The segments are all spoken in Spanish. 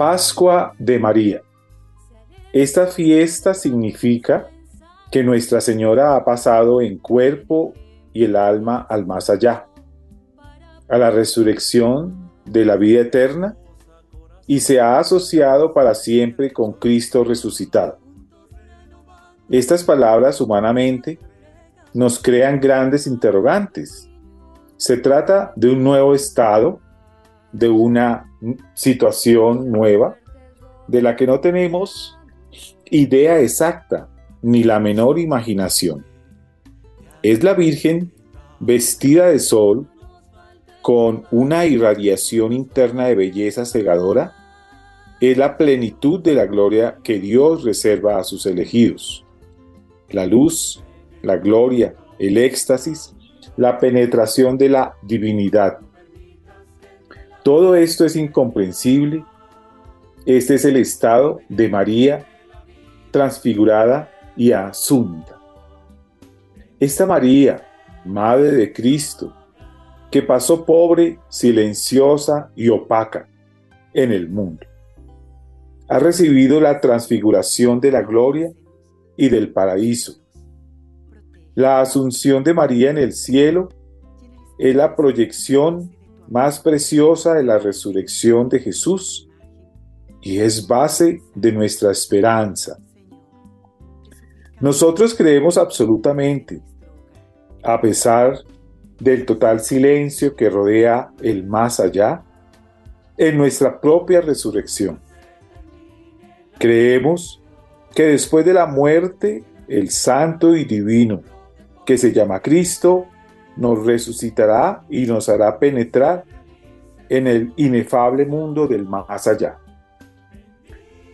Pascua de María. Esta fiesta significa que Nuestra Señora ha pasado en cuerpo y el alma al más allá, a la resurrección de la vida eterna y se ha asociado para siempre con Cristo resucitado. Estas palabras humanamente nos crean grandes interrogantes. Se trata de un nuevo estado de una situación nueva de la que no tenemos idea exacta ni la menor imaginación. Es la Virgen vestida de sol con una irradiación interna de belleza cegadora. Es la plenitud de la gloria que Dios reserva a sus elegidos. La luz, la gloria, el éxtasis, la penetración de la divinidad todo esto es incomprensible. Este es el estado de María transfigurada y asunta. Esta María, Madre de Cristo, que pasó pobre, silenciosa y opaca en el mundo, ha recibido la transfiguración de la gloria y del paraíso. La asunción de María en el cielo es la proyección más preciosa de la resurrección de Jesús y es base de nuestra esperanza. Nosotros creemos absolutamente, a pesar del total silencio que rodea el más allá, en nuestra propia resurrección. Creemos que después de la muerte, el santo y divino, que se llama Cristo, nos resucitará y nos hará penetrar en el inefable mundo del más allá.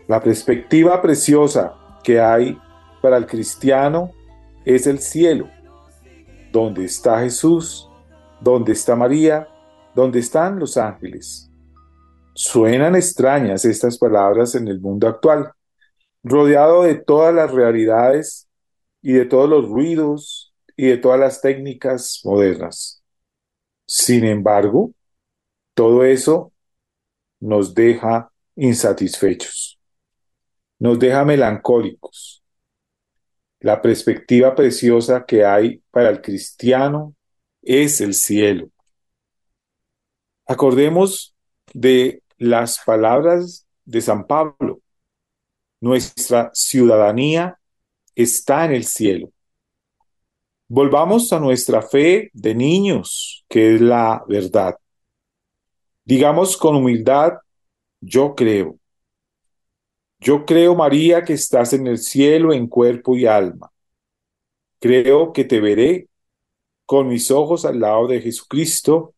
La perspectiva preciosa que hay para el cristiano es el cielo, donde está Jesús, donde está María, donde están los ángeles. Suenan extrañas estas palabras en el mundo actual, rodeado de todas las realidades y de todos los ruidos y de todas las técnicas modernas. Sin embargo, todo eso nos deja insatisfechos, nos deja melancólicos. La perspectiva preciosa que hay para el cristiano es el cielo. Acordemos de las palabras de San Pablo. Nuestra ciudadanía está en el cielo. Volvamos a nuestra fe de niños, que es la verdad. Digamos con humildad, yo creo. Yo creo, María, que estás en el cielo en cuerpo y alma. Creo que te veré con mis ojos al lado de Jesucristo,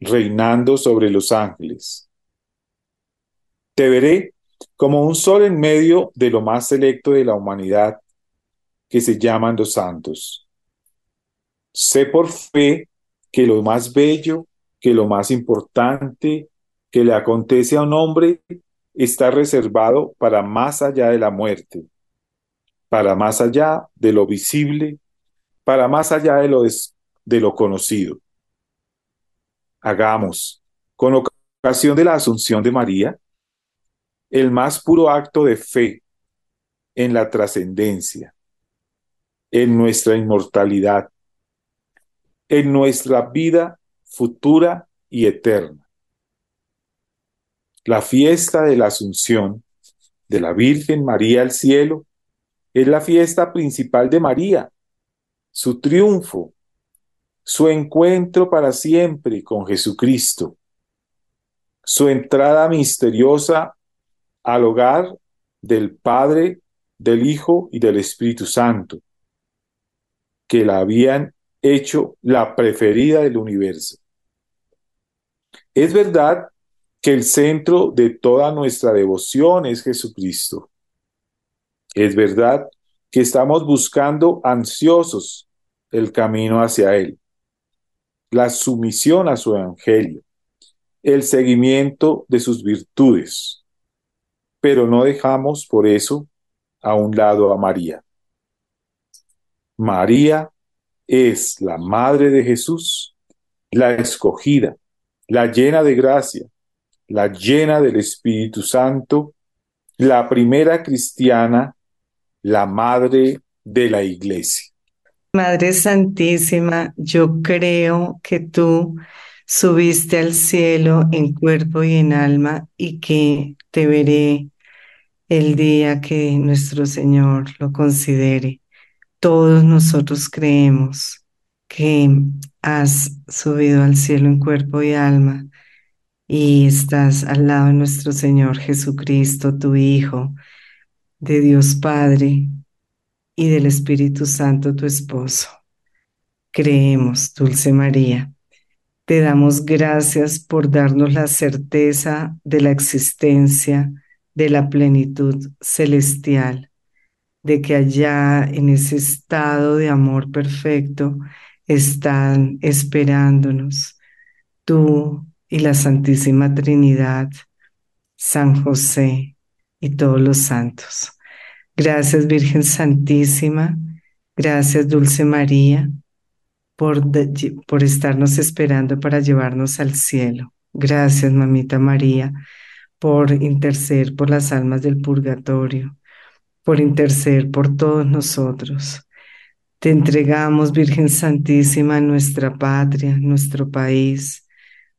reinando sobre los ángeles. Te veré como un sol en medio de lo más selecto de la humanidad, que se llaman los santos. Sé por fe que lo más bello, que lo más importante que le acontece a un hombre está reservado para más allá de la muerte, para más allá de lo visible, para más allá de lo, de lo conocido. Hagamos, con ocasión de la Asunción de María, el más puro acto de fe en la trascendencia, en nuestra inmortalidad, en nuestra vida futura y eterna. La fiesta de la Asunción de la Virgen María al cielo es la fiesta principal de María, su triunfo, su encuentro para siempre con Jesucristo, su entrada misteriosa al hogar del Padre, del Hijo y del Espíritu Santo, que la habían hecho la preferida del universo. Es verdad que el centro de toda nuestra devoción es Jesucristo. Es verdad que estamos buscando ansiosos el camino hacia Él, la sumisión a su Evangelio, el seguimiento de sus virtudes, pero no dejamos por eso a un lado a María. María es la Madre de Jesús, la escogida, la llena de gracia, la llena del Espíritu Santo, la primera cristiana, la Madre de la Iglesia. Madre Santísima, yo creo que tú subiste al cielo en cuerpo y en alma y que te veré el día que nuestro Señor lo considere todos nosotros creemos que has subido al cielo en cuerpo y alma y estás al lado de nuestro Señor Jesucristo, tu Hijo, de Dios Padre y del Espíritu Santo, tu esposo. Creemos, Dulce María. Te damos gracias por darnos la certeza de la existencia de la plenitud celestial de que allá en ese estado de amor perfecto están esperándonos tú y la Santísima Trinidad, San José y todos los santos. Gracias Virgen Santísima, gracias Dulce María por, por estarnos esperando para llevarnos al cielo. Gracias Mamita María por interceder por las almas del purgatorio por interceder por todos nosotros. Te entregamos, Virgen Santísima, nuestra patria, nuestro país,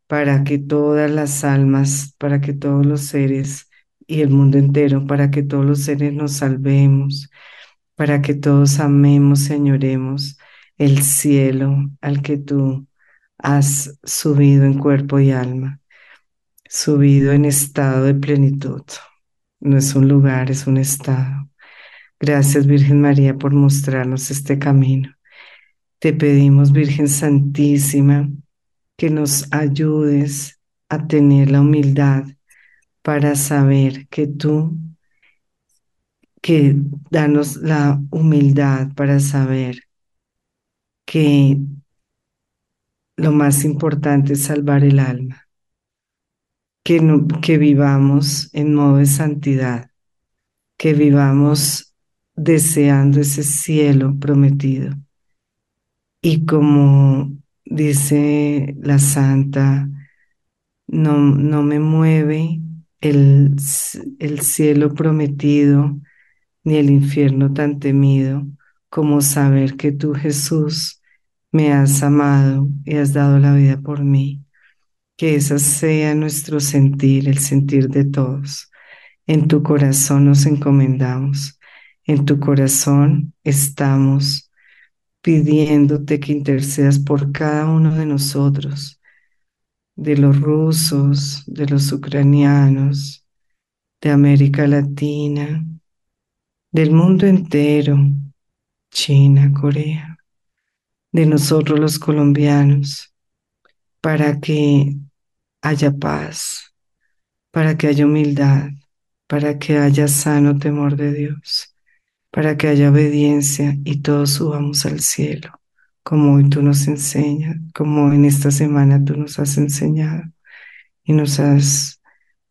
para que todas las almas, para que todos los seres y el mundo entero, para que todos los seres nos salvemos, para que todos amemos y añoremos el cielo al que tú has subido en cuerpo y alma, subido en estado de plenitud. No es un lugar, es un estado. Gracias Virgen María por mostrarnos este camino. Te pedimos Virgen Santísima que nos ayudes a tener la humildad para saber que tú, que danos la humildad para saber que lo más importante es salvar el alma, que, que vivamos en modo de santidad, que vivamos deseando ese cielo prometido. Y como dice la santa, no, no me mueve el, el cielo prometido ni el infierno tan temido como saber que tú Jesús me has amado y has dado la vida por mí. Que ese sea nuestro sentir, el sentir de todos. En tu corazón nos encomendamos en tu corazón estamos pidiéndote que intercedas por cada uno de nosotros, de los rusos, de los ucranianos, de América Latina, del mundo entero, China, Corea, de nosotros los colombianos, para que haya paz, para que haya humildad, para que haya sano temor de Dios para que haya obediencia y todos subamos al cielo, como hoy tú nos enseñas, como en esta semana tú nos has enseñado y nos has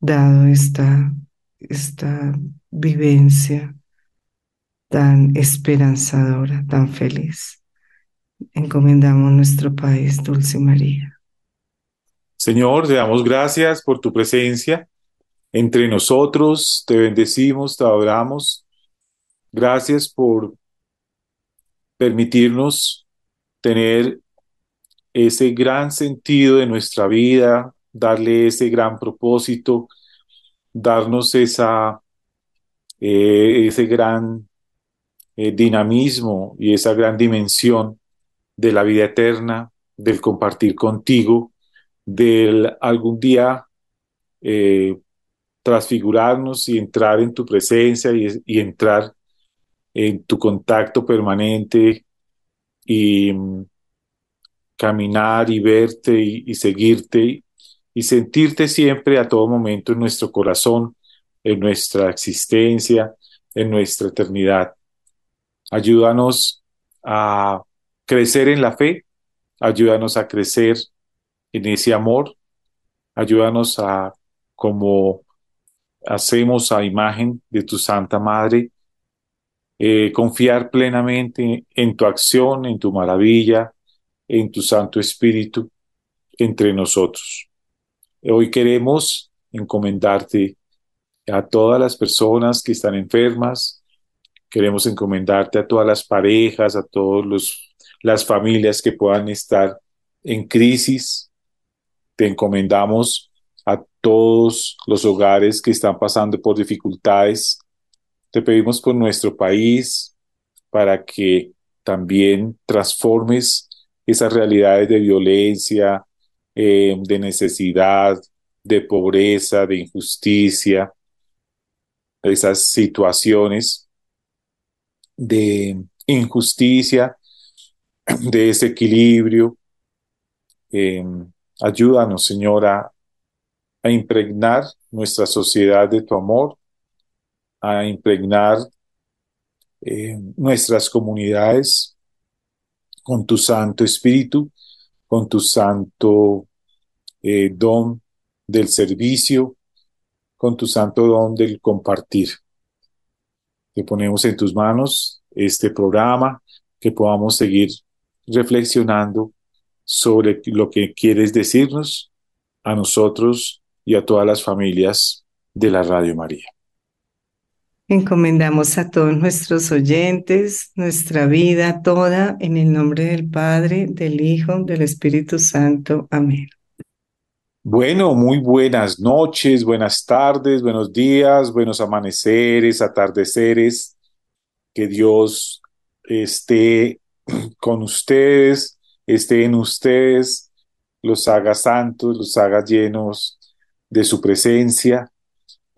dado esta, esta vivencia tan esperanzadora, tan feliz. Encomendamos nuestro país, Dulce María. Señor, te damos gracias por tu presencia entre nosotros, te bendecimos, te adoramos. Gracias por permitirnos tener ese gran sentido de nuestra vida, darle ese gran propósito, darnos esa, eh, ese gran eh, dinamismo y esa gran dimensión de la vida eterna, del compartir contigo, del algún día eh, transfigurarnos y entrar en tu presencia y, y entrar en tu contacto permanente y mm, caminar y verte y, y seguirte y sentirte siempre a todo momento en nuestro corazón, en nuestra existencia, en nuestra eternidad. Ayúdanos a crecer en la fe, ayúdanos a crecer en ese amor, ayúdanos a, como hacemos a imagen de tu Santa Madre, eh, confiar plenamente en tu acción, en tu maravilla, en tu Santo Espíritu entre nosotros. Hoy queremos encomendarte a todas las personas que están enfermas, queremos encomendarte a todas las parejas, a todas las familias que puedan estar en crisis. Te encomendamos a todos los hogares que están pasando por dificultades. Te pedimos por nuestro país para que también transformes esas realidades de violencia, eh, de necesidad, de pobreza, de injusticia, esas situaciones de injusticia, de desequilibrio. Eh, ayúdanos, Señora, a impregnar nuestra sociedad de tu amor, a impregnar eh, nuestras comunidades con tu Santo Espíritu, con tu santo eh, don del servicio, con tu santo don del compartir. Te ponemos en tus manos este programa, que podamos seguir reflexionando sobre lo que quieres decirnos a nosotros y a todas las familias de la Radio María. Encomendamos a todos nuestros oyentes, nuestra vida toda, en el nombre del Padre, del Hijo, del Espíritu Santo. Amén. Bueno, muy buenas noches, buenas tardes, buenos días, buenos amaneceres, atardeceres. Que Dios esté con ustedes, esté en ustedes, los haga santos, los haga llenos de su presencia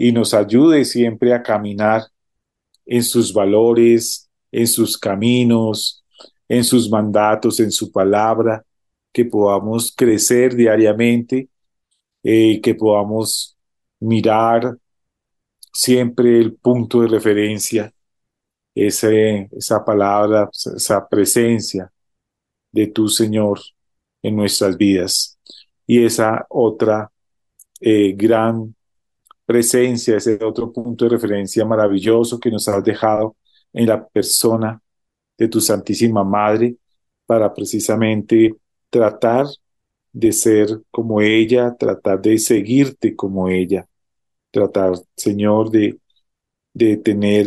y nos ayude siempre a caminar en sus valores, en sus caminos, en sus mandatos, en su palabra, que podamos crecer diariamente, eh, que podamos mirar siempre el punto de referencia, esa palabra, esa presencia de tu Señor en nuestras vidas. Y esa otra eh, gran presencia, ese otro punto de referencia maravilloso que nos has dejado en la persona de tu Santísima Madre para precisamente tratar de ser como ella, tratar de seguirte como ella, tratar, Señor, de, de tener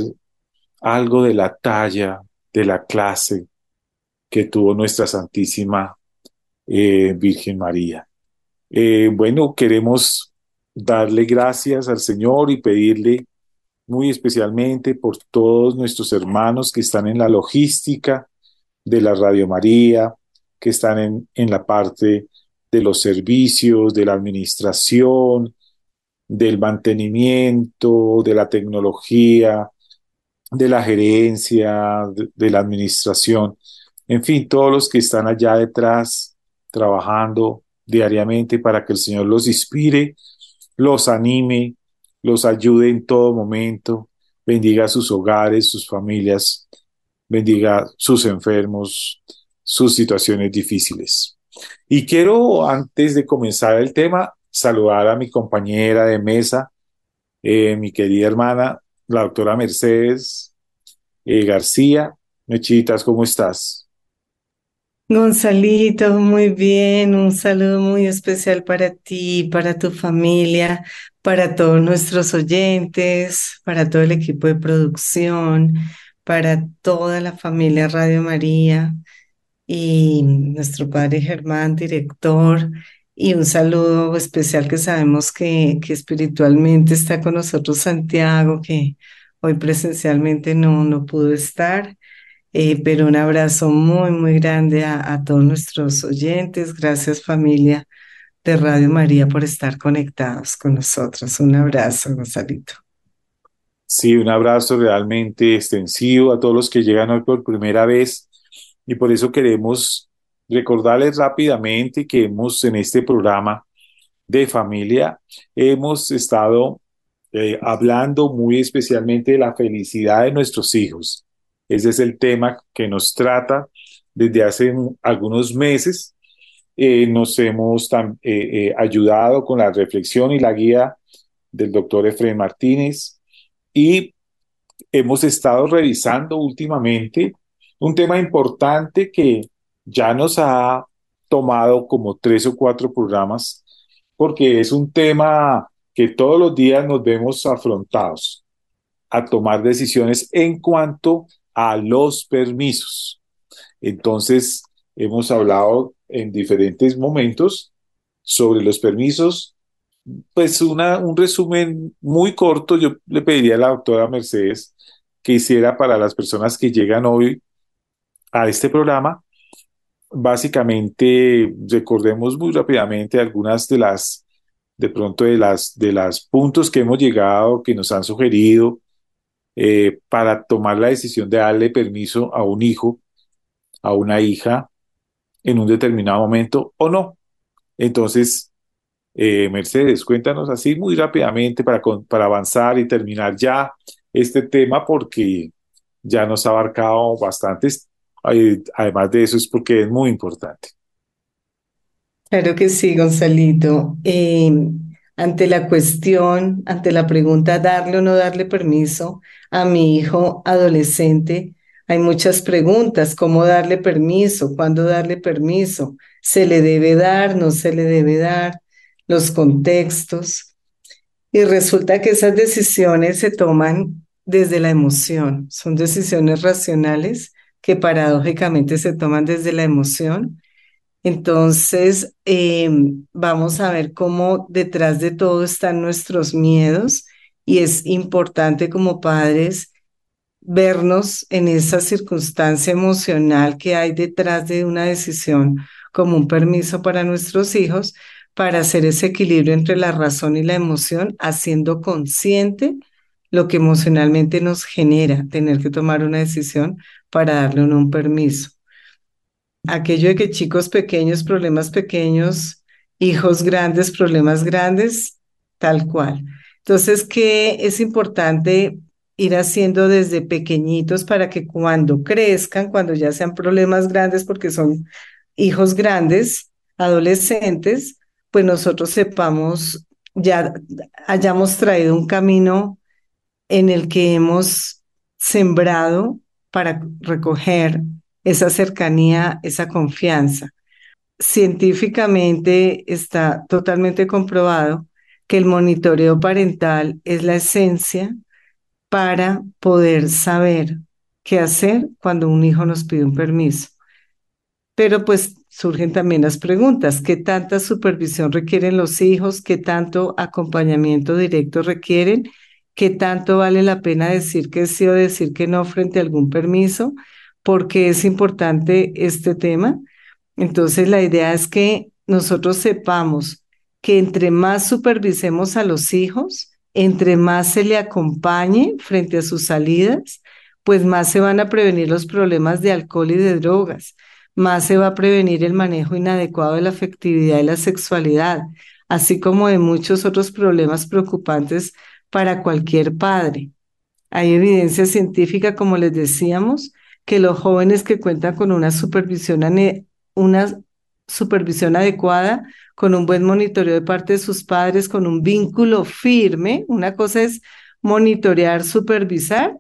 algo de la talla, de la clase que tuvo nuestra Santísima eh, Virgen María. Eh, bueno, queremos darle gracias al Señor y pedirle muy especialmente por todos nuestros hermanos que están en la logística de la Radio María, que están en, en la parte de los servicios, de la administración, del mantenimiento, de la tecnología, de la gerencia, de, de, la administración, en fin, todos los que están allá detrás trabajando diariamente para que el Señor los inspire los anime, los ayude en todo momento, bendiga sus hogares, sus familias, bendiga sus enfermos, sus situaciones difíciles. Y quiero, antes de comenzar el tema, saludar a mi compañera de mesa, eh, mi querida hermana, la doctora Mercedes, eh, García. Mechitas, ¿cómo estás? Gonzalito, muy bien, un saludo muy especial para ti, para tu familia, para todos nuestros oyentes, para todo el equipo de producción, para toda la familia Radio María y nuestro padre Germán, director, y un saludo especial que sabemos que, que espiritualmente está con nosotros Santiago, que hoy presencialmente no, no pudo estar. Eh, pero un abrazo muy, muy grande a, todos nuestros oyentes. Gracias familia de Radio María por estar conectados con nosotros. Un abrazo, Gonzalito. Sí, un abrazo realmente extensivo a todos los que llegan hoy por primera vez y por eso queremos recordarles rápidamente que hemos en este programa de familia hemos estado eh, hablando muy especialmente de la felicidad de nuestros hijos. Ese es el tema que nos trata desde hace algunos meses. Eh, nos hemos eh, eh, ayudado con la reflexión y la guía del doctor Efraín Martínez y hemos estado revisando últimamente un tema importante que ya nos ha tomado como tres o cuatro programas porque es un tema que todos los días nos vemos afrontados a tomar decisiones en cuanto a los permisos. Entonces, hemos hablado en diferentes momentos sobre los permisos. Pues una, un resumen muy corto, yo le pediría a la doctora Mercedes que hiciera para las personas que llegan hoy a este programa. Básicamente, recordemos muy rápidamente algunas de las, de pronto, de las, de las puntos que hemos llegado, que nos han sugerido, eh, para tomar la decisión de darle permiso a un hijo, a una hija, en un determinado momento o no. Entonces, eh, Mercedes, cuéntanos así muy rápidamente para, para avanzar y terminar ya este tema porque ya nos ha abarcado bastantes. Además de eso es porque es muy importante. Claro que sí, Gonzalito. Eh, ante la cuestión, ante la pregunta darle o no darle permiso a mi hijo adolescente, hay muchas preguntas, ¿cómo darle permiso? ¿Cuándo darle permiso? ¿Se le debe dar? ¿No se le debe dar? Los contextos. Y resulta que esas decisiones se toman desde la emoción, son decisiones racionales que paradójicamente se toman desde la emoción entonces, eh, vamos a ver cómo detrás de todo están nuestros miedos y es importante como padres vernos en esa circunstancia emocional que hay detrás de una decisión como un permiso para nuestros hijos para hacer ese equilibrio entre la razón y la emoción, haciendo consciente lo que emocionalmente nos genera tener que tomar una decisión para darle un permiso aquello de que chicos pequeños, problemas pequeños, hijos grandes, problemas grandes, tal cual. Entonces, ¿qué es importante ir haciendo desde pequeñitos para que cuando crezcan, cuando ya sean problemas grandes, porque son hijos grandes, adolescentes, pues nosotros sepamos, ya hayamos traído un camino en el que hemos sembrado para recoger esa cercanía, esa confianza. Científicamente está totalmente comprobado que el monitoreo parental es la esencia para poder saber qué hacer cuando un hijo nos pide un permiso. Pero pues surgen también las preguntas, ¿qué tanta supervisión requieren los hijos? ¿Qué tanto acompañamiento directo requieren? ¿Qué tanto vale la pena decir que sí o decir que no frente a algún permiso? Porque es importante este tema. Entonces, la idea es que nosotros sepamos que entre más supervisemos a los hijos, entre más se le acompañe frente a sus salidas, pues más se van a prevenir los problemas de alcohol y de drogas, más se va a prevenir el manejo inadecuado de la afectividad y la sexualidad, así como de muchos otros problemas preocupantes para cualquier padre. Hay evidencia científica, como les decíamos, que los jóvenes que cuentan con una supervisión, adecuada, con un buen monitoreo de parte de sus padres, con un vínculo firme, una cosa es monitorear, supervisar,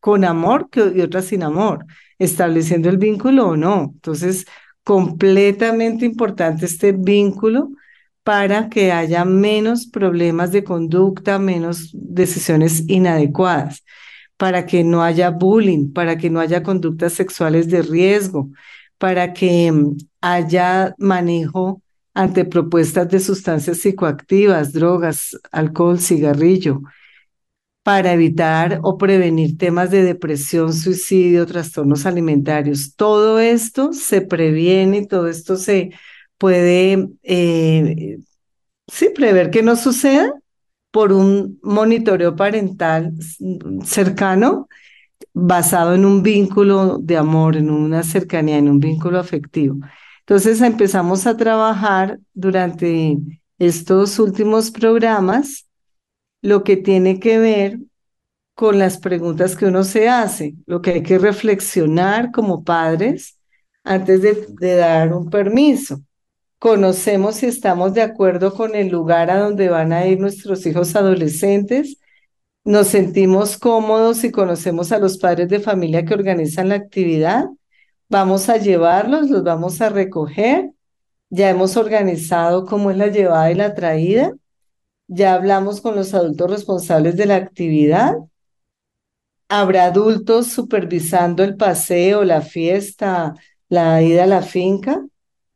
con amor y otras sin amor, estableciendo el vínculo o no. Entonces, completamente importante este vínculo para que haya menos problemas de conducta, menos decisiones inadecuadas, para que no haya bullying, para que no haya conductas sexuales de riesgo, para que mm, haya manejo ante propuestas de sustancias psicoactivas, drogas, alcohol, cigarrillo, para evitar o prevenir temas de depresión, suicidio, trastornos alimentarios. Todo esto se previene, todo esto se puede, eh, sí, prever que no suceda por un monitoreo parental cercano basado en un vínculo de amor, en una cercanía, en un vínculo afectivo. Entonces empezamos a trabajar durante estos últimos programas lo que tiene que ver con las preguntas que uno se hace, lo que hay que reflexionar como padres antes de, de dar un permiso. Conocemos si estamos de acuerdo con el lugar a donde van a ir nuestros hijos adolescentes nos sentimos cómodos y conocemos a los padres de familia que organizan la actividad. Vamos a llevarlos, los vamos a recoger. Ya hemos organizado cómo es la llevada y la traída. Ya hablamos con los adultos responsables de la actividad. Habrá adultos supervisando el paseo, la fiesta, la ida a la finca.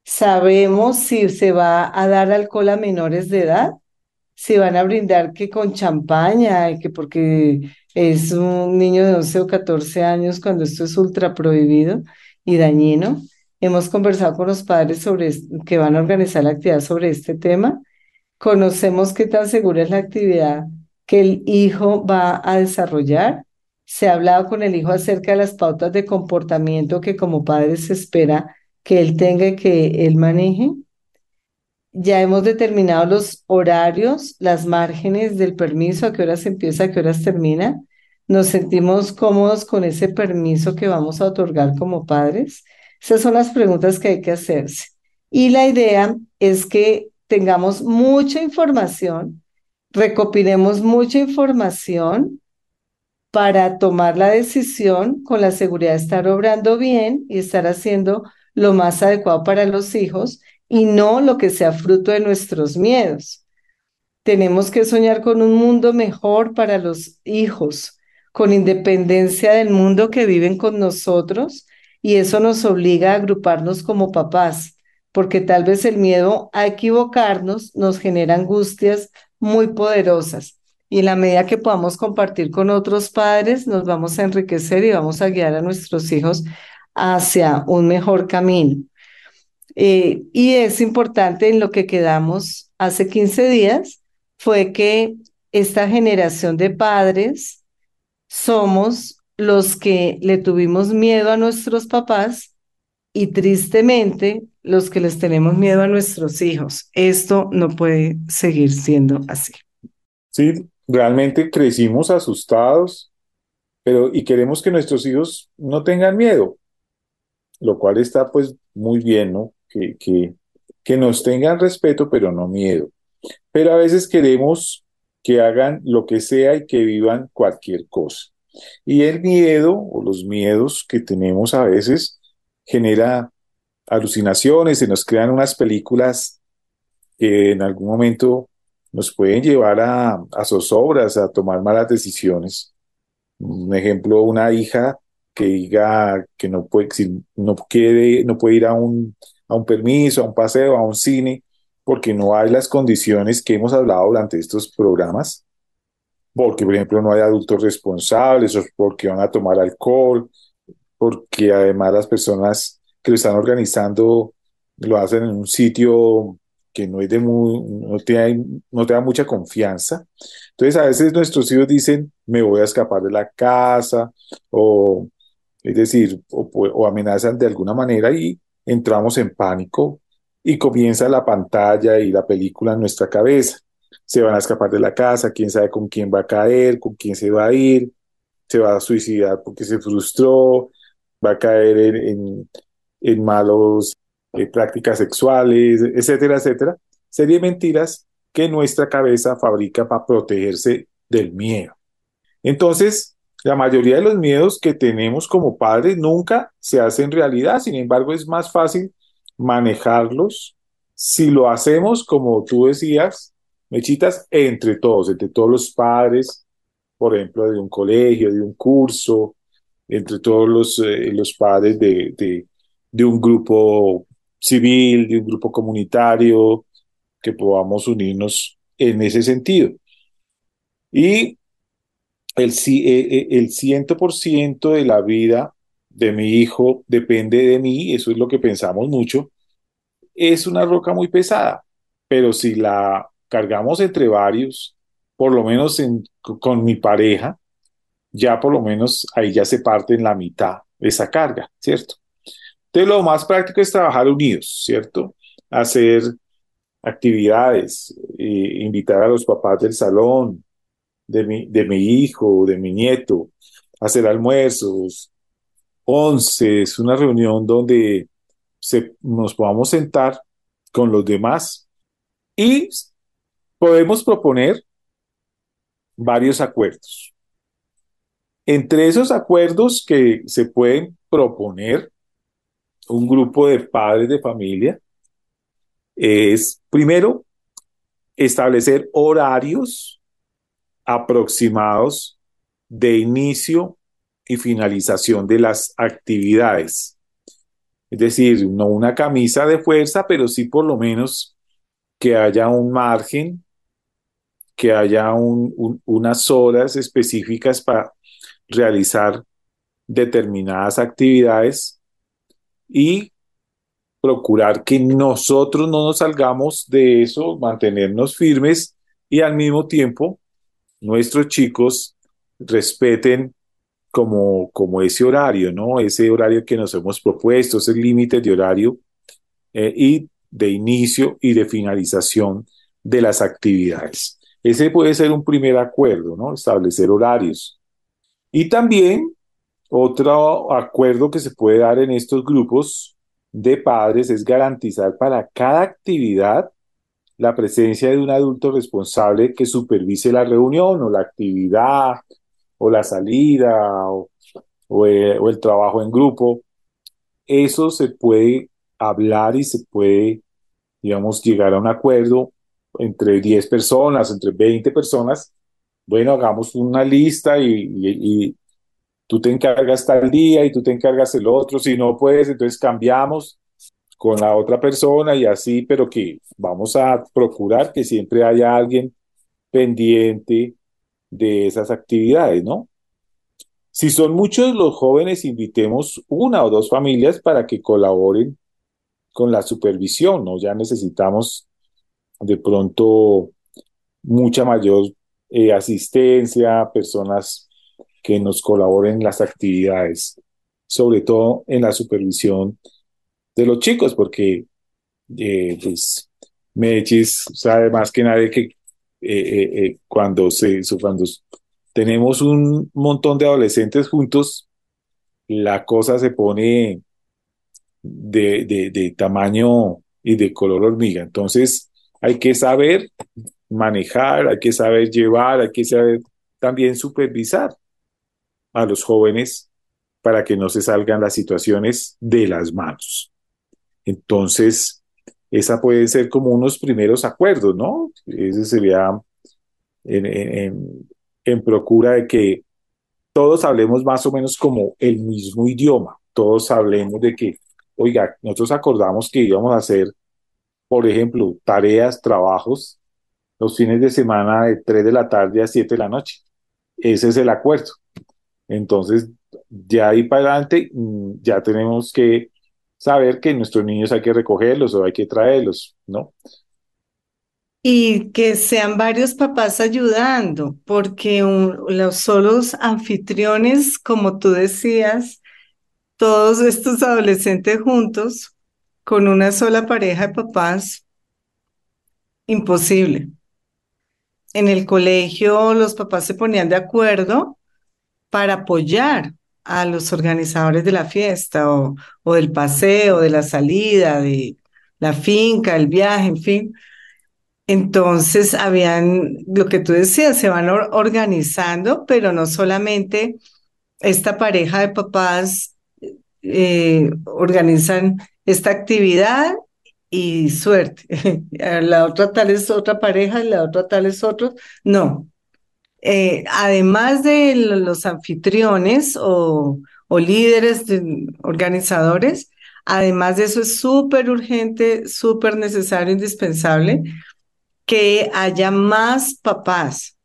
Sabemos si se va a dar alcohol a menores de edad se van a brindar que con champaña, que porque es un niño de 11 o 14 años cuando esto es ultra prohibido y dañino. Hemos conversado con los padres sobre que van a organizar la actividad sobre este tema. Conocemos qué tan segura es la actividad que el hijo va a desarrollar. Se ha hablado con el hijo acerca de las pautas de comportamiento que como padre se espera que él tenga y que él maneje ya hemos determinado los horarios, las márgenes del permiso, a qué horas empieza, a qué horas termina. Nos sentimos cómodos con ese permiso que vamos a otorgar como padres. Esas son las preguntas que hay que hacerse. Y la idea es que tengamos mucha información, recopilemos mucha información para tomar la decisión con la seguridad de estar obrando bien y estar haciendo lo más adecuado para los hijos y no lo que sea fruto de nuestros miedos. Tenemos que soñar con un mundo mejor para los hijos, con independencia del mundo que viven con nosotros y eso nos obliga a agruparnos como papás, porque tal vez el miedo a equivocarnos nos genera angustias muy poderosas. Y en la medida que podamos compartir con otros padres, nos vamos a enriquecer y vamos a guiar a nuestros hijos hacia un mejor camino. Eh, y es importante en lo que quedamos hace 15 días, fue que esta generación de padres somos los que le tuvimos miedo a nuestros papás y tristemente los que les tenemos miedo a nuestros hijos. Esto no puede seguir siendo así. Sí, realmente crecimos asustados, pero y queremos que nuestros hijos no tengan miedo, lo cual está pues muy bien, ¿no? que, que, nos tengan respeto, pero no miedo. Pero a veces queremos que hagan lo que sea y que vivan cualquier cosa. Y el miedo o los miedos que tenemos a veces genera alucinaciones, se nos crean unas películas que en algún momento nos pueden llevar a, a zozobras, a tomar malas decisiones. Un ejemplo, una hija que diga que no puede, no quiere, no puede ir a un, a un permiso, a un paseo, a un cine, porque no hay las condiciones que hemos hablado durante estos programas, porque por ejemplo no hay adultos responsables, o porque van a tomar alcohol, porque además las personas que lo están organizando lo hacen en un sitio que no es de muy, no te, no te da mucha confianza. Entonces a veces nuestros hijos dicen, me voy a escapar de la casa, o es decir, o, amenazan de alguna manera y entramos en pánico y comienza la pantalla y la película en nuestra cabeza. Se van a escapar de la casa, quién sabe con quién va a caer, con quién se va a ir, se va a suicidar porque se frustró, va a caer en, en, malos eh, prácticas sexuales, etcétera, etcétera. Serie mentiras que nuestra cabeza fabrica para protegerse del miedo. Entonces, la mayoría de los miedos que tenemos como padres nunca se hacen realidad, sin embargo es más fácil manejarlos si lo hacemos como tú decías, Mechitas, entre todos, entre todos los padres, por ejemplo, de un colegio, de un curso, entre todos los, eh, los padres de, de, de un grupo civil, de un grupo comunitario, que podamos unirnos en ese sentido. Y el, eh, eh, el ciento por ciento de la vida de mi hijo depende de mí, eso es lo que pensamos mucho, es una roca muy pesada, pero si la cargamos entre varios, por lo menos con mi pareja, ya por lo menos ahí ya se parte en la mitad esa carga, ¿cierto? Entonces lo más práctico es trabajar unidos, ¿cierto? Hacer actividades, eh, invitar a los papás del salón, de mi, de mi hijo, de mi nieto, hacer almuerzos, once, es una reunión donde se, nos podamos sentar con los demás y podemos proponer varios acuerdos. Entre esos acuerdos que se pueden proponer un grupo de padres de familia es, primero, establecer horarios aproximados de inicio y finalización de las actividades. Es decir, no una camisa de fuerza, pero sí por lo menos que haya un margen, que haya unas horas específicas para realizar determinadas actividades y procurar que nosotros no nos salgamos de eso, mantenernos firmes y al mismo tiempo nuestros chicos respeten como, como ese horario, ¿no? Ese horario que nos hemos propuesto, ese límite de horario eh, y de inicio y de finalización de las actividades. Ese puede ser un primer acuerdo, ¿no? Establecer horarios. Y también otro acuerdo que se puede dar en estos grupos de padres es garantizar para cada actividad la presencia de un adulto responsable que supervise la reunión o la actividad o la salida o, eh, el, trabajo en grupo. Eso se puede hablar y se puede, digamos, llegar a un acuerdo entre 10 personas, entre 20 personas. Bueno, hagamos una lista y tú te encargas tal día y tú te encargas el otro, si no puedes, entonces cambiamos con la otra persona y así, pero que vamos a procurar que siempre haya alguien pendiente de esas actividades, ¿no? Si son muchos los jóvenes, invitemos una o dos familias para que colaboren con la supervisión, ¿no? Ya necesitamos de pronto mucha mayor eh, asistencia, personas que nos colaboren en las actividades, sobre todo en la supervisión de los chicos, porque eh, pues Mechis sabe más que nadie que eh, eh, cuando, se, cuando tenemos un montón de adolescentes juntos, la cosa se pone de, de, de tamaño y de color hormiga. Entonces hay que saber manejar, hay que saber llevar, hay que saber también supervisar a los jóvenes para que no se salgan las situaciones de las manos. Entonces, esa puede ser como unos primeros acuerdos, ¿no? Ese sería en, en, procura de que todos hablemos más o menos como el mismo idioma, todos hablemos de que, oiga, nosotros acordamos que íbamos a hacer, por ejemplo, tareas, trabajos, los fines de semana de 3 de la tarde a 7 de la noche. Ese es el acuerdo. Entonces, ya ahí para adelante, mm, ya tenemos que saber que nuestros niños hay que recogerlos o hay que traerlos, ¿no? Y que sean varios papás ayudando, porque los solos anfitriones, como tú decías, todos estos adolescentes juntos, con una sola pareja de papás, imposible. En el colegio los papás se ponían de acuerdo para apoyar a los organizadores de la fiesta o, del paseo, de la salida, de la finca, el viaje, en fin. Entonces, habían, lo que tú decías, se van organizando, pero no solamente esta pareja de papás eh, organizan esta actividad y suerte. la otra tal es otra pareja y la otra tal es otro. No. Eh, además de los anfitriones o, líderes organizadores, además de eso es súper urgente, súper necesario, indispensable que haya más papás,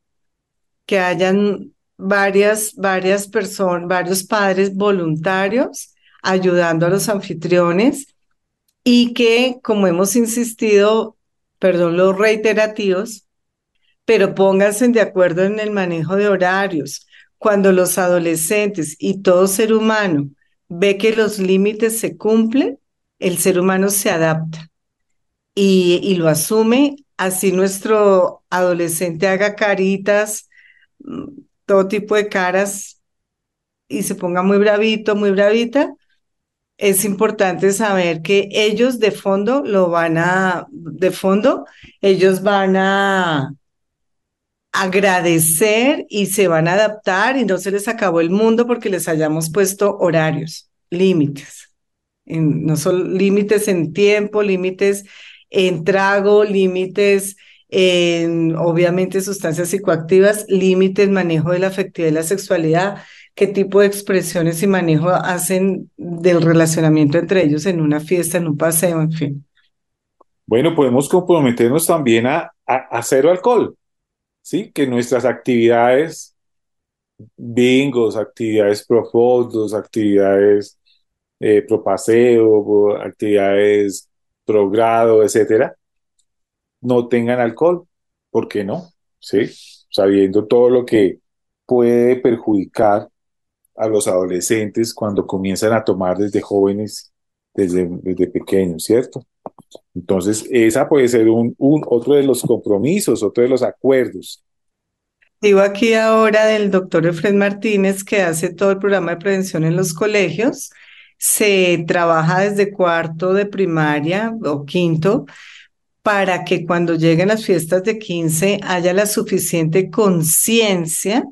que hayan varias, varias personas, varios padres voluntarios ayudando a los anfitriones y que, como hemos insistido, perdón los reiterativos, pero pónganse de acuerdo en el manejo de horarios. Cuando los adolescentes y todo ser humano ve que los límites se cumplen, el ser humano se adapta y, lo asume, así nuestro adolescente haga caritas, mm, todo tipo de caras y se ponga muy bravito, muy bravita, es importante saber que ellos de fondo lo van a, de fondo, ellos van a agradecer y se van a adaptar y no se les acabó el mundo porque les hayamos puesto horarios, límites. no son límites en tiempo, límites en trago, límites en, obviamente, sustancias psicoactivas, límites manejo de la afectividad y la sexualidad, qué tipo de expresiones y manejo hacen del relacionamiento entre ellos en una fiesta, en un paseo, en fin. Bueno, podemos comprometernos también a, a, cero alcohol, ¿sí? Que nuestras actividades, bingos, actividades pro actividades eh, actividades pro grado, etcétera, no tengan alcohol. ¿Por qué no? ¿Sí? Sabiendo todo lo que puede perjudicar a los adolescentes cuando comienzan a tomar desde jóvenes, desde, desde pequeños, ¿cierto? Entonces, esa puede ser un, otro de los compromisos, otro de los acuerdos. Digo aquí ahora del doctor Efred Martínez que hace todo el programa de prevención en los colegios. Se trabaja desde cuarto de primaria o quinto para que cuando lleguen las fiestas de 15 haya la suficiente conciencia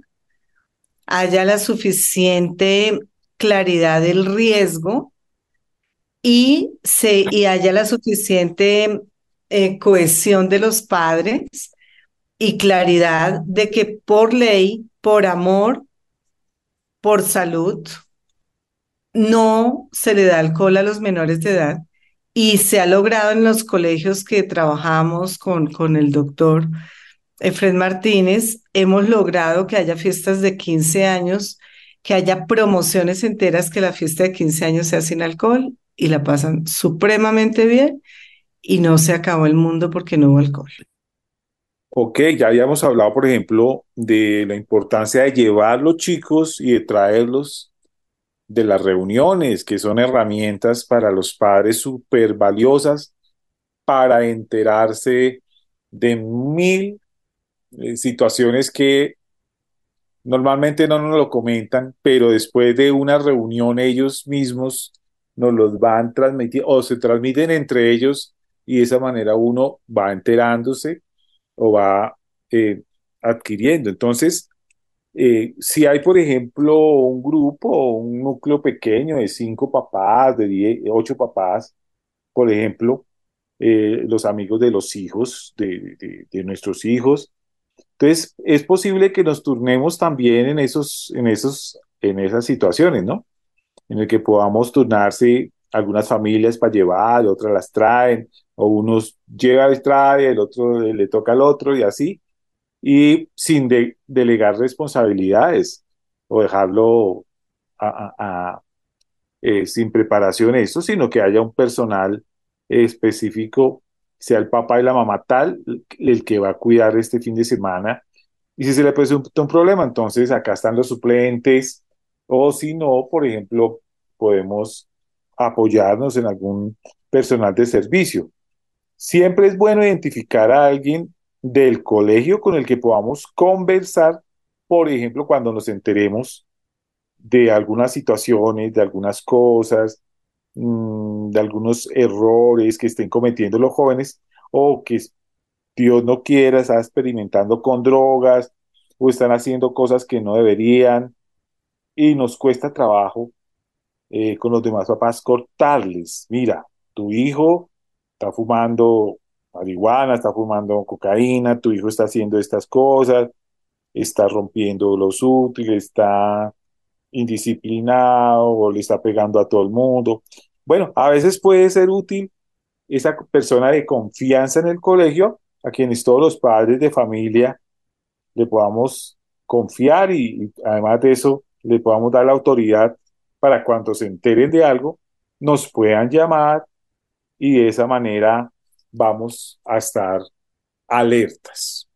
haya la suficiente claridad del riesgo y, se, y haya la suficiente eh, cohesión de los padres y claridad de que por ley, por amor, por salud, no se le da alcohol a los menores de edad. Y se ha logrado en los colegios que trabajamos con, con el doctor Efred Martínez, hemos logrado que haya fiestas de 15 años, que haya promociones enteras que la fiesta de 15 años sea sin alcohol y la pasan supremamente bien y no se acabó el mundo porque no hubo alcohol. Ok, ya habíamos hablado, por ejemplo, de la importancia de llevar los chicos y de traerlos de las reuniones, que son herramientas para los padres súper valiosas para enterarse de mil eh, situaciones que normalmente no nos lo comentan, pero después de una reunión ellos mismos nos los van transmitiendo o se transmiten entre ellos y de esa manera uno va enterándose o va eh, adquiriendo. Entonces, eh, si hay, por ejemplo, un grupo un núcleo pequeño de cinco papás, de ocho papás, por ejemplo, los amigos de los hijos, de, de nuestros hijos, entonces, es posible que nos turnemos también en, esos, en, esos, en esas situaciones, ¿no? En el que podamos turnarse algunas familias para llevar, otras las traen, o unos lleva y trae, el otro le toca al otro y así, y sin delegar responsabilidades o dejarlo a, eh, sin preparación eso, sino que haya un personal específico sea el papá y la mamá tal el que va a cuidar este fin de semana. Y si se le presenta un problema, entonces acá están los suplentes, o si no, por ejemplo, podemos apoyarnos en algún personal de servicio. Siempre es bueno identificar a alguien del colegio con el que podamos conversar, por ejemplo, cuando nos enteremos de algunas situaciones, de algunas cosas, Mm, de algunos errores que estén cometiendo los jóvenes o que Dios no quiera, están experimentando con drogas o están haciendo cosas que no deberían y nos cuesta trabajo eh, con los demás papás cortarles. Mira, tu hijo está fumando marihuana, está fumando cocaína, tu hijo está haciendo estas cosas, está rompiendo los útiles, está indisciplinado o le está pegando a todo el mundo. Bueno, a veces puede ser útil esa persona de confianza en el colegio a quienes todos los padres de familia le podamos confiar y, y además de eso le podamos dar la autoridad para cuando se enteren de algo, nos puedan llamar y de esa manera vamos a estar alertas.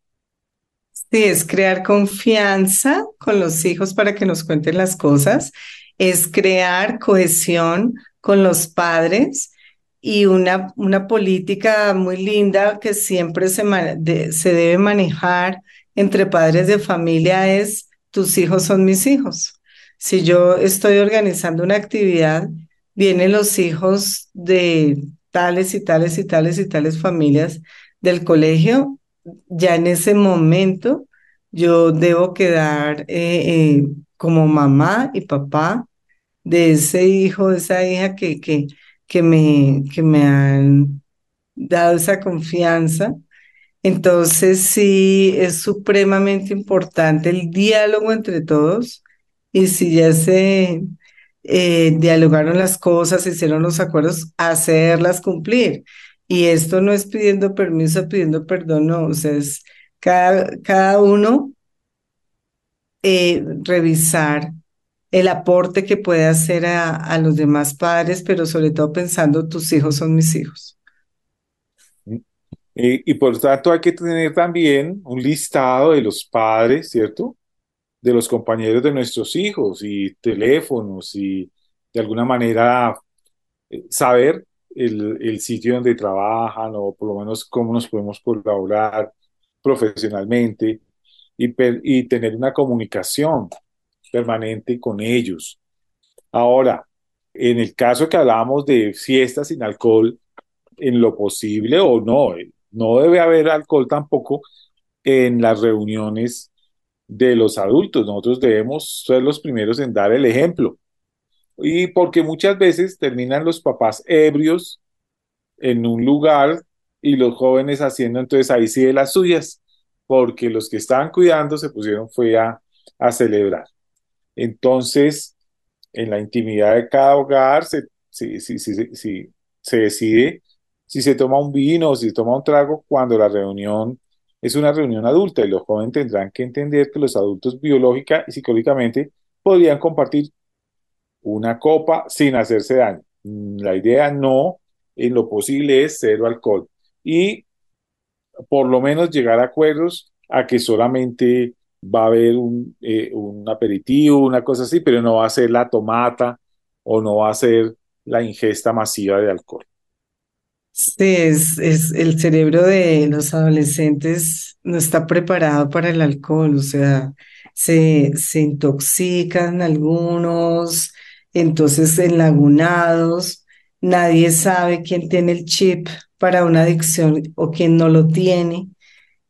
Sí, es crear confianza con los hijos para que nos cuenten las cosas, es crear cohesión con los padres y una, una política muy linda que siempre se, se debe manejar entre padres de familia es tus hijos son mis hijos. Si yo estoy organizando una actividad, vienen los hijos de tales y tales y tales y tales familias del colegio ya en ese momento yo debo quedar eh, eh, como mamá y papá de ese hijo, de esa hija que, que, que, me, que me han dado esa confianza. Entonces sí es supremamente importante el diálogo entre todos y si ya se eh, dialogaron las cosas, hicieron los acuerdos, hacerlas cumplir. Y esto no es pidiendo permiso, pidiendo perdón, no, o sea, es cada, cada uno eh, revisar el aporte que puede hacer a, a, los demás padres, pero sobre todo pensando, tus hijos son mis hijos. Y, y por tanto hay que tener también un listado de los padres, ¿cierto? De los compañeros de nuestros hijos y teléfonos y de alguna manera eh, saber el, el, sitio donde trabajan o por lo menos cómo nos podemos colaborar profesionalmente y, y tener una comunicación permanente con ellos. Ahora, en el caso que hablábamos de fiestas sin alcohol, en lo posible o no, no debe haber alcohol tampoco en las reuniones de los adultos. Nosotros debemos ser los primeros en dar el ejemplo. Y porque muchas veces terminan los papás ebrios en un lugar y los jóvenes haciendo entonces ahí sí de las suyas, porque los que estaban cuidando se pusieron fue a, a celebrar. Entonces, en la intimidad de cada hogar se, se, se, se decide si se toma un vino o si se toma un trago cuando la reunión es una reunión adulta y los jóvenes tendrán que entender que los adultos biológica y psicológicamente podrían compartir una copa sin hacerse daño. La idea no, en lo posible, es cero alcohol. Y por lo menos llegar a acuerdos a que solamente va a haber un, eh, aperitivo, una cosa así, pero no va a ser la tomata o no va a ser la ingesta masiva de alcohol. Sí, es, es el cerebro de los adolescentes no está preparado para el alcohol, o sea, se, se intoxican algunos, entonces enlagunados, nadie sabe quién tiene el chip para una adicción o quién no lo tiene,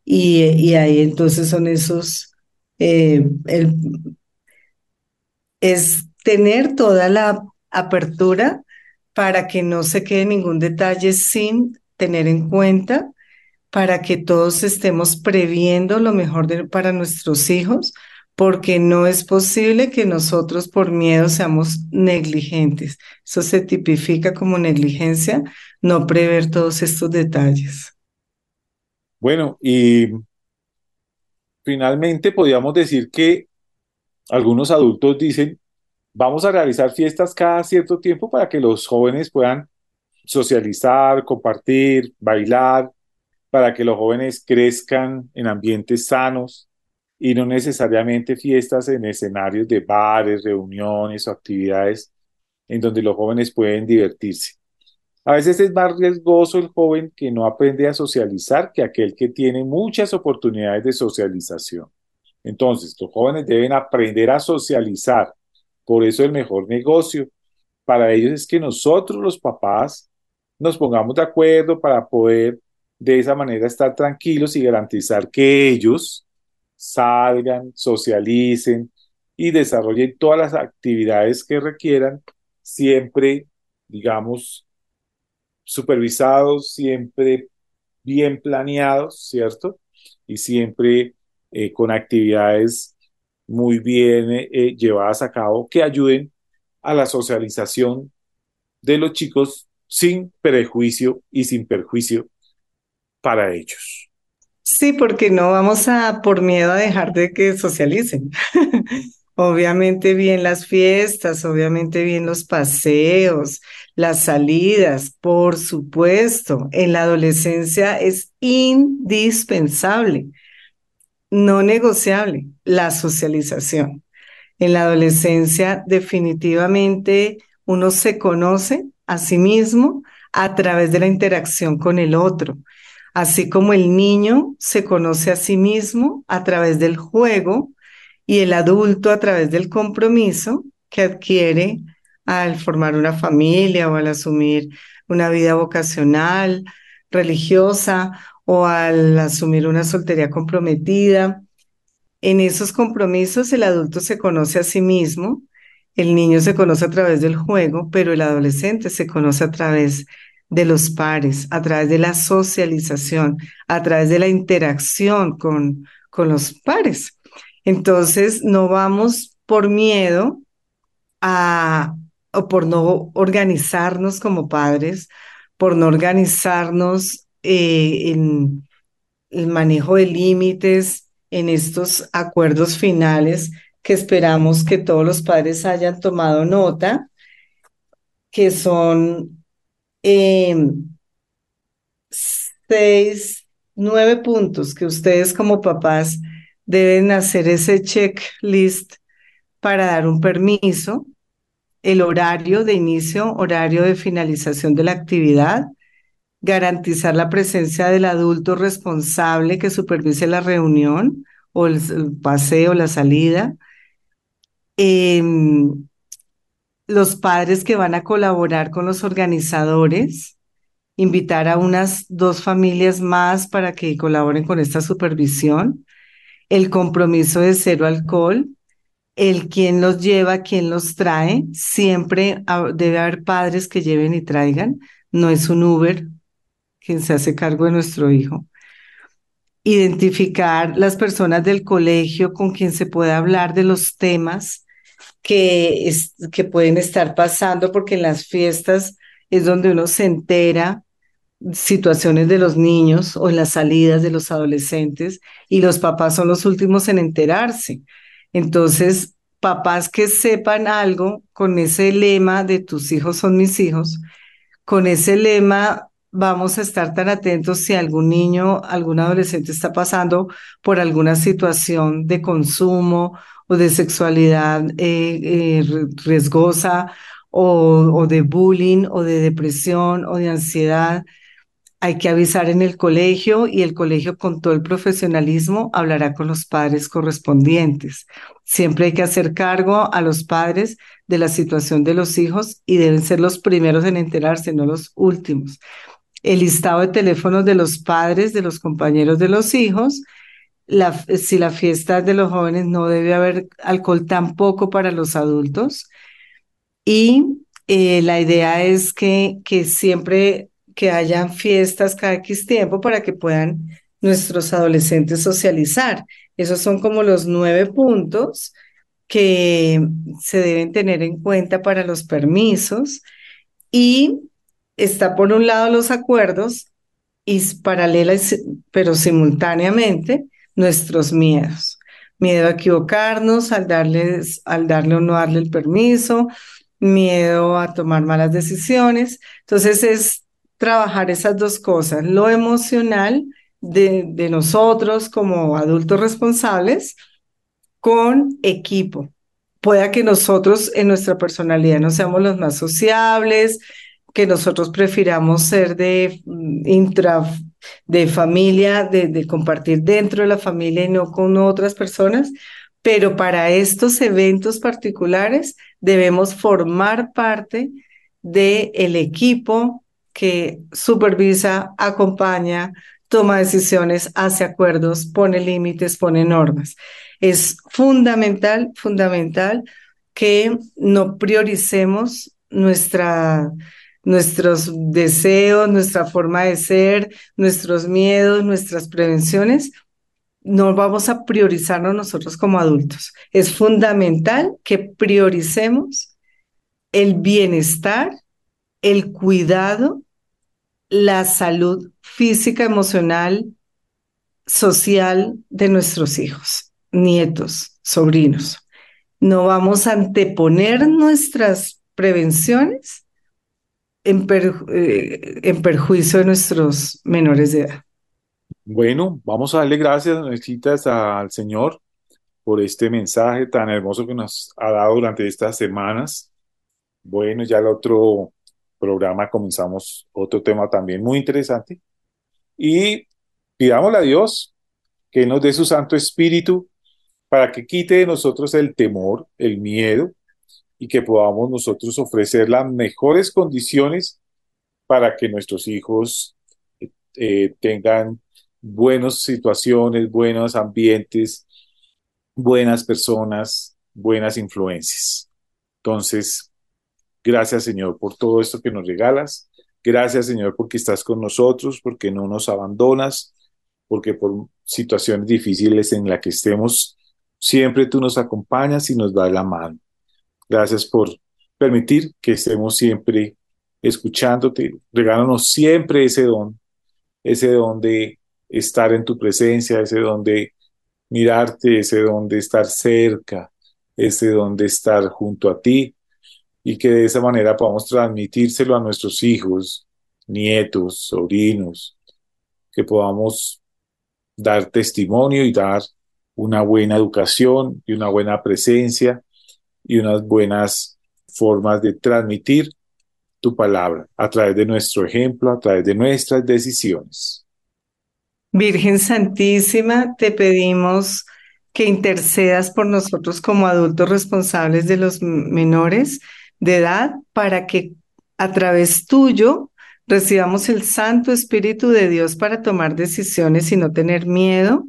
y, y ahí entonces son esos, eh, el, es tener toda la apertura para que no se quede ningún detalle sin tener en cuenta, para que todos estemos previendo lo mejor para nuestros hijos, porque no es posible que nosotros por miedo seamos negligentes. Eso se tipifica como negligencia, no prever todos estos detalles. Bueno, y finalmente podríamos decir que algunos adultos dicen, Vamos a realizar fiestas cada cierto tiempo para que los jóvenes puedan socializar, compartir, bailar, para que los jóvenes crezcan en ambientes sanos y no necesariamente fiestas en escenarios de bares, reuniones o actividades en donde los jóvenes pueden divertirse. A veces es más riesgoso el joven que no aprende a socializar que aquel que tiene muchas oportunidades de socialización. Entonces, los jóvenes deben aprender a socializar por eso el mejor negocio para ellos es que nosotros los papás nos pongamos de acuerdo para poder de esa manera estar tranquilos y garantizar que ellos salgan, socialicen y desarrollen todas las actividades que requieran, siempre, digamos, supervisados, siempre bien planeados, ¿cierto? Y siempre eh, con actividades muy bien eh, eh, llevadas a cabo que ayuden a la socialización de los chicos sin prejuicio y sin perjuicio para ellos. Sí, porque no vamos a por miedo a dejar de que socialicen. obviamente bien las fiestas, obviamente bien los paseos, las salidas, por supuesto. En la adolescencia es indispensable, no negociable, la socialización. En la adolescencia definitivamente uno se conoce a sí mismo a través de la interacción con el otro así como el niño se conoce a sí mismo a través del juego y el adulto a través del compromiso que adquiere al formar una familia o al asumir una vida vocacional, religiosa o al asumir una soltería comprometida. En esos compromisos el adulto se conoce a sí mismo, el niño se conoce a través del juego, pero el adolescente se conoce a través de los pares, a través de la socialización, a través de la interacción con, con los pares. Entonces, no vamos por miedo a, o por no organizarnos como padres, por no organizarnos eh, en el manejo de límites, en estos acuerdos finales que esperamos que todos los padres hayan tomado nota, que son Em, seis, nueve puntos que ustedes como papás deben hacer ese checklist para dar un permiso, el horario de inicio, horario de finalización de la actividad, garantizar la presencia del adulto responsable que supervise la reunión o el, paseo, la salida, em, los padres que van a colaborar con los organizadores, invitar a unas dos familias más para que colaboren con esta supervisión, el compromiso de cero alcohol, el quién los lleva, quién los trae, siempre debe haber padres que lleven y traigan, no es un Uber quien se hace cargo de nuestro hijo. Identificar las personas del colegio con quien se puede hablar de los temas que, que pueden estar pasando, porque en las fiestas es donde uno se entera situaciones de los niños o en las salidas de los adolescentes y los papás son los últimos en enterarse. Entonces, papás que sepan algo con ese lema de tus hijos son mis hijos, con ese lema vamos a estar tan atentos si algún niño, algún adolescente está pasando por alguna situación de consumo o de sexualidad eh, eh, riesgosa o, o de bullying o de depresión o de ansiedad. Hay que avisar en el colegio y el colegio con todo el profesionalismo hablará con los padres correspondientes. Siempre hay que hacer cargo a los padres de la situación de los hijos y deben ser los primeros en enterarse, no los últimos. El listado de teléfonos de los padres, de los compañeros de los hijos si la fiesta de los jóvenes no debe haber alcohol tampoco para los adultos. Y eh, la idea es que, que siempre que hayan fiestas cada X tiempo para que puedan nuestros adolescentes socializar. Esos son como los nueve puntos que se deben tener en cuenta para los permisos. Y está por un lado los acuerdos y paralelas, pero simultáneamente, nuestros miedos. Miedo a equivocarnos, al, darles, al darle o no darle el permiso, miedo a tomar malas decisiones. Entonces es trabajar esas dos cosas, lo emocional de, de nosotros como adultos responsables con equipo. Pueda que nosotros en nuestra personalidad no seamos los más sociables, que nosotros prefiramos ser de mm, intra de familia, de, compartir dentro de la familia y no con otras personas, pero para estos eventos particulares debemos formar parte del el equipo que supervisa, acompaña, toma decisiones, hace acuerdos, pone límites, pone normas. Es fundamental, fundamental que no prioricemos nuestra, nuestros deseos, nuestra forma de ser, nuestros miedos, nuestras prevenciones. No vamos a priorizarnos nosotros como adultos. Es fundamental que prioricemos el bienestar, el cuidado, la salud física, emocional, social de nuestros hijos, nietos, sobrinos. No vamos a anteponer nuestras prevenciones en, eh, en perjuicio de nuestros menores de edad. Bueno, vamos a darle gracias, necesitas al Señor por este mensaje tan hermoso que nos ha dado durante estas semanas. Bueno, ya el otro programa comenzamos otro tema también muy interesante. Y pidámosle a Dios que nos dé su Santo Espíritu para que quite de nosotros el temor, el miedo, y que podamos nosotros ofrecer las mejores condiciones para que nuestros hijos eh, tengan buenas situaciones, buenos ambientes, buenas personas, buenas influencias. Entonces, gracias Señor por todo esto que nos regalas. Gracias Señor porque estás con nosotros, porque no nos abandonas, porque por situaciones difíciles en las que estemos, siempre tú nos acompañas y nos das la mano. Gracias por permitir que estemos siempre escuchándote. Regálanos siempre ese don, ese don de estar en tu presencia, ese don de mirarte, ese don de estar cerca, ese don de estar junto a ti y que de esa manera podamos transmitírselo a nuestros hijos, nietos, sobrinos, que podamos dar testimonio y dar una buena educación y una buena presencia y unas buenas formas de transmitir tu palabra a través de nuestro ejemplo, a través de nuestras decisiones. Virgen Santísima, te pedimos que intercedas por nosotros como adultos responsables de los menores de edad para que a través tuyo recibamos el Santo Espíritu de Dios para tomar decisiones y no tener miedo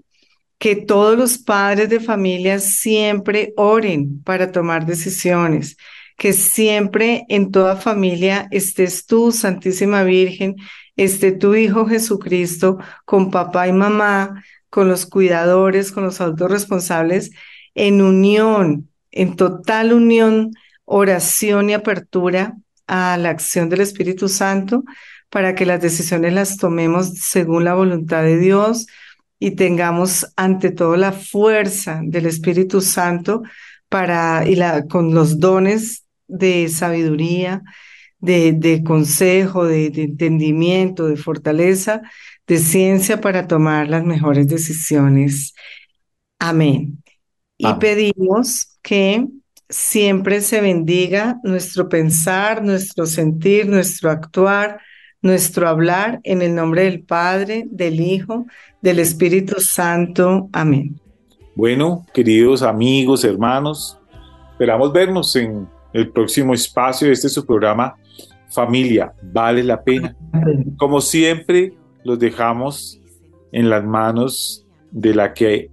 que todos los padres de familia siempre oren para tomar decisiones, que siempre en toda familia estés tú, Santísima Virgen, esté tu Hijo Jesucristo con papá y mamá, con los cuidadores, con los adultos responsables, en unión, en total unión, oración y apertura a la acción del Espíritu Santo para que las decisiones las tomemos según la voluntad de Dios, y tengamos ante todo la fuerza del Espíritu Santo para, y la, con los dones de sabiduría, de, de consejo, de, entendimiento, de fortaleza, de ciencia para tomar las mejores decisiones. Amén. Y pedimos que siempre se bendiga nuestro pensar, nuestro sentir, nuestro actuar, nuestro hablar en el nombre del Padre, del Hijo, del Espíritu Santo. Amén. Bueno, queridos amigos, hermanos, esperamos vernos en el próximo espacio. Este es su programa Familia, vale la pena. Como siempre, los dejamos en las manos de la que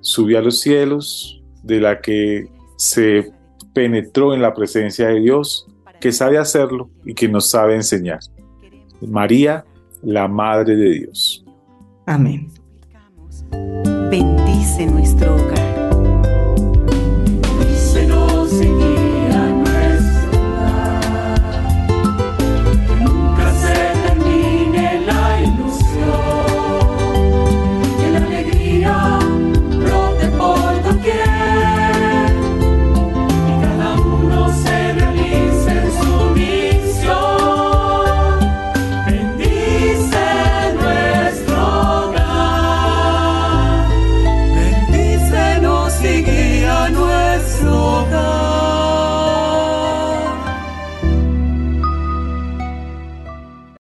subió a los cielos, de la que se penetró en la presencia de Dios, que sabe hacerlo y que nos sabe enseñar. María, la Madre de Dios. Amén. Bendice nuestro hogar